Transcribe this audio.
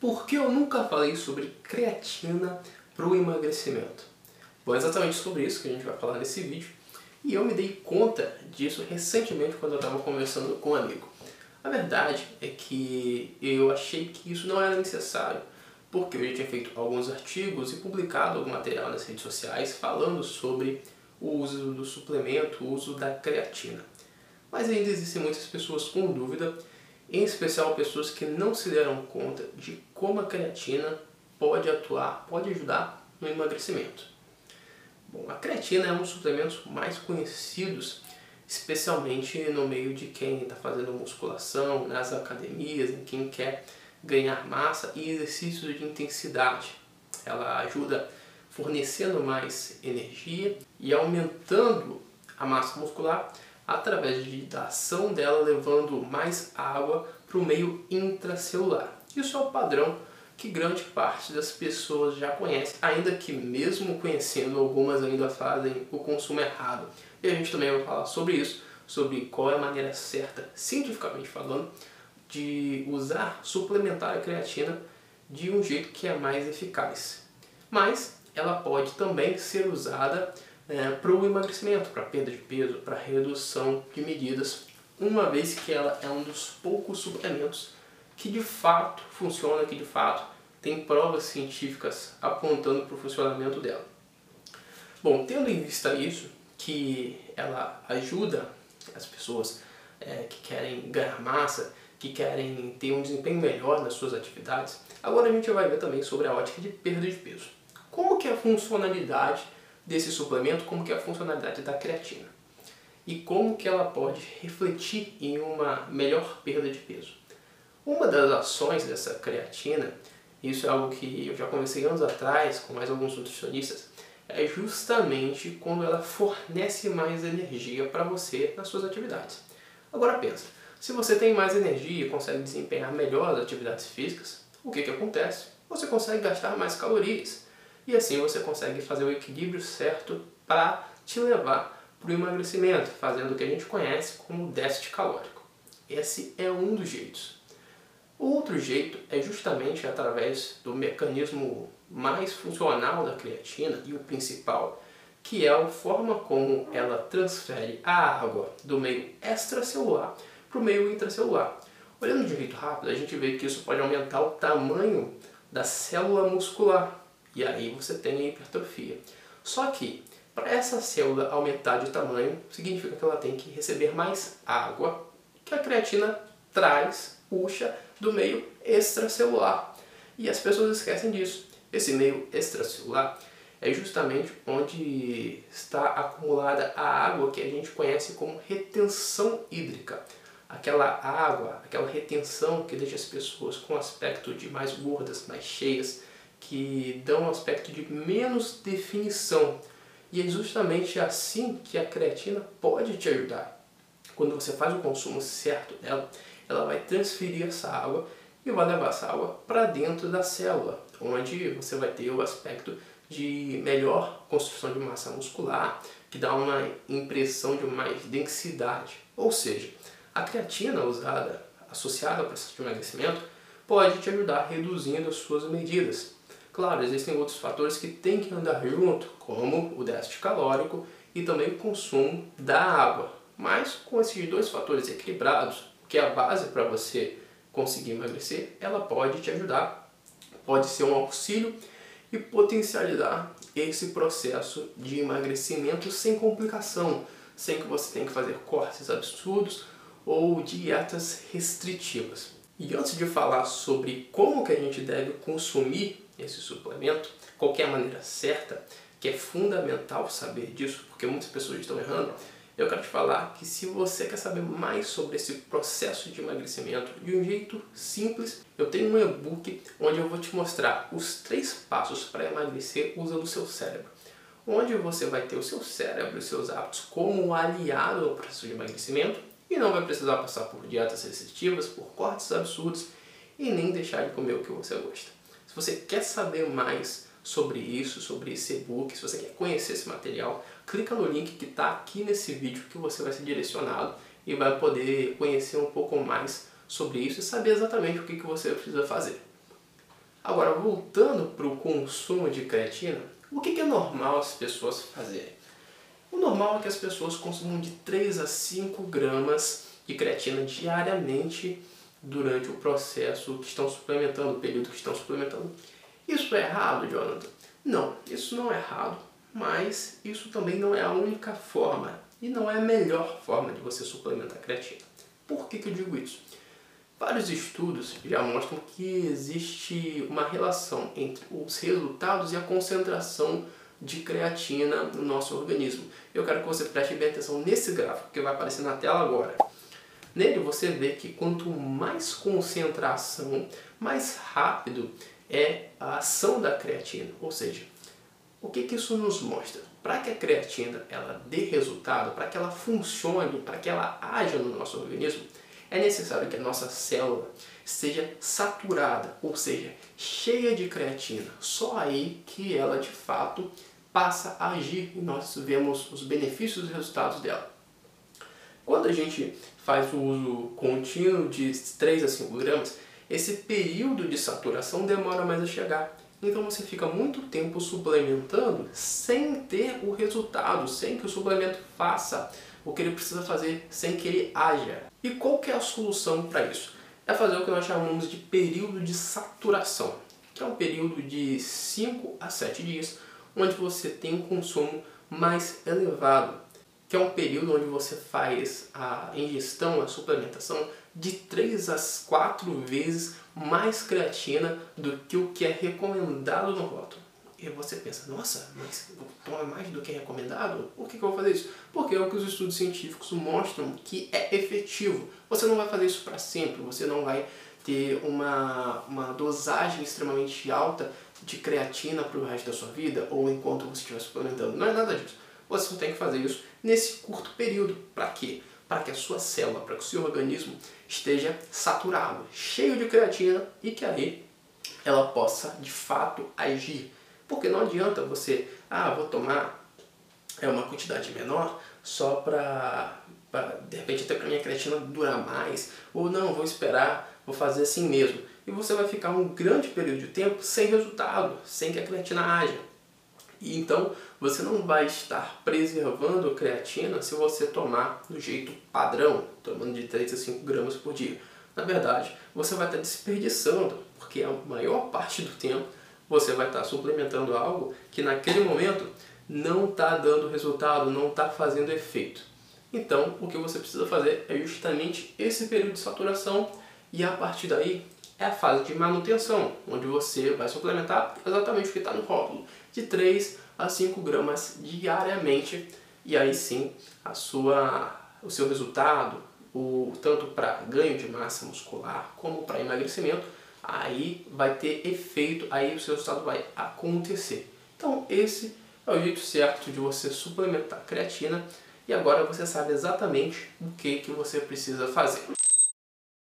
Por que eu nunca falei sobre creatina para o emagrecimento? Bom, é exatamente sobre isso que a gente vai falar nesse vídeo. E eu me dei conta disso recentemente quando eu estava conversando com um amigo. A verdade é que eu achei que isso não era necessário, porque eu já tinha feito alguns artigos e publicado algum material nas redes sociais falando sobre o uso do suplemento, o uso da creatina. Mas ainda existem muitas pessoas com dúvida em especial pessoas que não se deram conta de como a creatina pode atuar, pode ajudar no emagrecimento. Bom, a creatina é um dos suplementos mais conhecidos, especialmente no meio de quem está fazendo musculação, nas academias, em quem quer ganhar massa e exercícios de intensidade. Ela ajuda fornecendo mais energia e aumentando a massa muscular através da ação dela levando mais água para o meio intracelular. Isso é o padrão que grande parte das pessoas já conhece, ainda que mesmo conhecendo, algumas ainda fazem o consumo errado. E a gente também vai falar sobre isso, sobre qual é a maneira certa, cientificamente falando, de usar, suplementar a creatina de um jeito que é mais eficaz. Mas ela pode também ser usada é, para o emagrecimento, para perda de peso, para redução de medidas, uma vez que ela é um dos poucos suplementos que de fato funciona, que de fato tem provas científicas apontando para o funcionamento dela. Bom, tendo em vista isso, que ela ajuda as pessoas é, que querem ganhar massa, que querem ter um desempenho melhor nas suas atividades, agora a gente vai ver também sobre a ótica de perda de peso. Como que é a funcionalidade desse suplemento, como que é a funcionalidade da creatina e como que ela pode refletir em uma melhor perda de peso. Uma das ações dessa creatina, isso é algo que eu já conversei anos atrás com mais alguns nutricionistas, é justamente quando ela fornece mais energia para você nas suas atividades. Agora pensa, se você tem mais energia e consegue desempenhar melhor as atividades físicas, o que, que acontece? Você consegue gastar mais calorias e assim você consegue fazer o equilíbrio certo para te levar para o emagrecimento, fazendo o que a gente conhece como déficit calórico. Esse é um dos jeitos. O outro jeito é justamente através do mecanismo mais funcional da creatina e o principal, que é a forma como ela transfere a água do meio extracelular para o meio intracelular. Olhando de um jeito rápido, a gente vê que isso pode aumentar o tamanho da célula muscular, e aí você tem a hipertrofia. Só que, para essa célula aumentar de tamanho, significa que ela tem que receber mais água que a creatina traz, puxa do meio extracelular. E as pessoas esquecem disso. Esse meio extracelular é justamente onde está acumulada a água que a gente conhece como retenção hídrica. Aquela água, aquela retenção que deixa as pessoas com aspecto de mais gordas, mais cheias, que dão um aspecto de menos definição. E é justamente assim que a creatina pode te ajudar. Quando você faz o consumo certo dela, ela vai transferir essa água e vai levar essa água para dentro da célula, onde você vai ter o aspecto de melhor construção de massa muscular, que dá uma impressão de mais densidade. Ou seja, a creatina usada, associada ao processo de emagrecimento, pode te ajudar reduzindo as suas medidas. Claro, existem outros fatores que têm que andar junto, como o déficit calórico e também o consumo da água. Mas com esses dois fatores equilibrados, que é a base para você conseguir emagrecer, ela pode te ajudar, pode ser um auxílio e potencializar esse processo de emagrecimento sem complicação, sem que você tenha que fazer cortes absurdos ou dietas restritivas. E antes de falar sobre como que a gente deve consumir esse suplemento, qual a maneira certa, que é fundamental saber disso, porque muitas pessoas estão errando, eu quero te falar que se você quer saber mais sobre esse processo de emagrecimento de um jeito simples, eu tenho um e-book onde eu vou te mostrar os três passos para emagrecer usando o seu cérebro. Onde você vai ter o seu cérebro e seus hábitos como aliado ao processo de emagrecimento e não vai precisar passar por dietas restritivas, por cortes absurdos e nem deixar de comer o que você gosta. Se você quer saber mais sobre isso, sobre esse e-book, se você quer conhecer esse material, clica no link que está aqui nesse vídeo que você vai ser direcionado e vai poder conhecer um pouco mais sobre isso e saber exatamente o que, que você precisa fazer. Agora, voltando para o consumo de creatina, o que é normal as pessoas fazerem? O normal é que as pessoas consumam de 3 a 5 gramas de creatina diariamente durante o processo que estão suplementando, o período que estão suplementando. Isso é errado, Jonathan? Não, isso não é errado, mas isso também não é a única forma e não é a melhor forma de você suplementar creatina. Por que, que eu digo isso? Vários estudos já mostram que existe uma relação entre os resultados e a concentração de creatina no nosso organismo. Eu quero que você preste bem atenção nesse gráfico que vai aparecer na tela agora. Nele você vê que quanto mais concentração, mais rápido é a ação da creatina. Ou seja, o que, que isso nos mostra? Para que a creatina ela dê resultado, para que ela funcione, para que ela haja no nosso organismo, é necessário que a nossa célula seja saturada, ou seja, cheia de creatina. Só aí que ela de fato passa a agir e nós vemos os benefícios e resultados dela. Quando a gente faz o uso contínuo de 3 a 5 gramas, esse período de saturação demora mais a chegar. Então você fica muito tempo suplementando sem ter o resultado, sem que o suplemento faça o que ele precisa fazer, sem que ele haja. E qual que é a solução para isso? É fazer o que nós chamamos de período de saturação, que é um período de 5 a 7 dias, onde você tem um consumo mais elevado, que é um período onde você faz a ingestão, a suplementação de 3 a 4 vezes mais creatina do que o que é recomendado no rótulo. E você pensa, nossa, mas toma mais do que é recomendado? Por que, que eu vou fazer isso? Porque é o que os estudos científicos mostram que é efetivo. Você não vai fazer isso para sempre, você não vai ter uma, uma dosagem extremamente alta de creatina para o resto da sua vida ou enquanto você estiver suplementando. Não é nada disso. Você tem que fazer isso nesse curto período. Para quê? Para que a sua célula, para que o seu organismo esteja saturado, cheio de creatina e que aí ela possa de fato agir. Porque não adianta você, ah, vou tomar é uma quantidade menor só para de repente até para minha creatina durar mais, ou não, vou esperar, vou fazer assim mesmo. E você vai ficar um grande período de tempo sem resultado, sem que a creatina haja. E então você não vai estar preservando creatina se você tomar do jeito padrão, tomando de 3 a 5 gramas por dia. Na verdade, você vai estar desperdiçando, porque a maior parte do tempo você vai estar suplementando algo que naquele momento não está dando resultado, não está fazendo efeito. Então, o que você precisa fazer é justamente esse período de saturação e a partir daí é a fase de manutenção, onde você vai suplementar exatamente o que está no rótulo, de 3 a 5 gramas diariamente, e aí sim a sua, o seu resultado, o, tanto para ganho de massa muscular como para emagrecimento, aí vai ter efeito, aí o seu resultado vai acontecer. Então esse é o jeito certo de você suplementar creatina e agora você sabe exatamente o que, que você precisa fazer.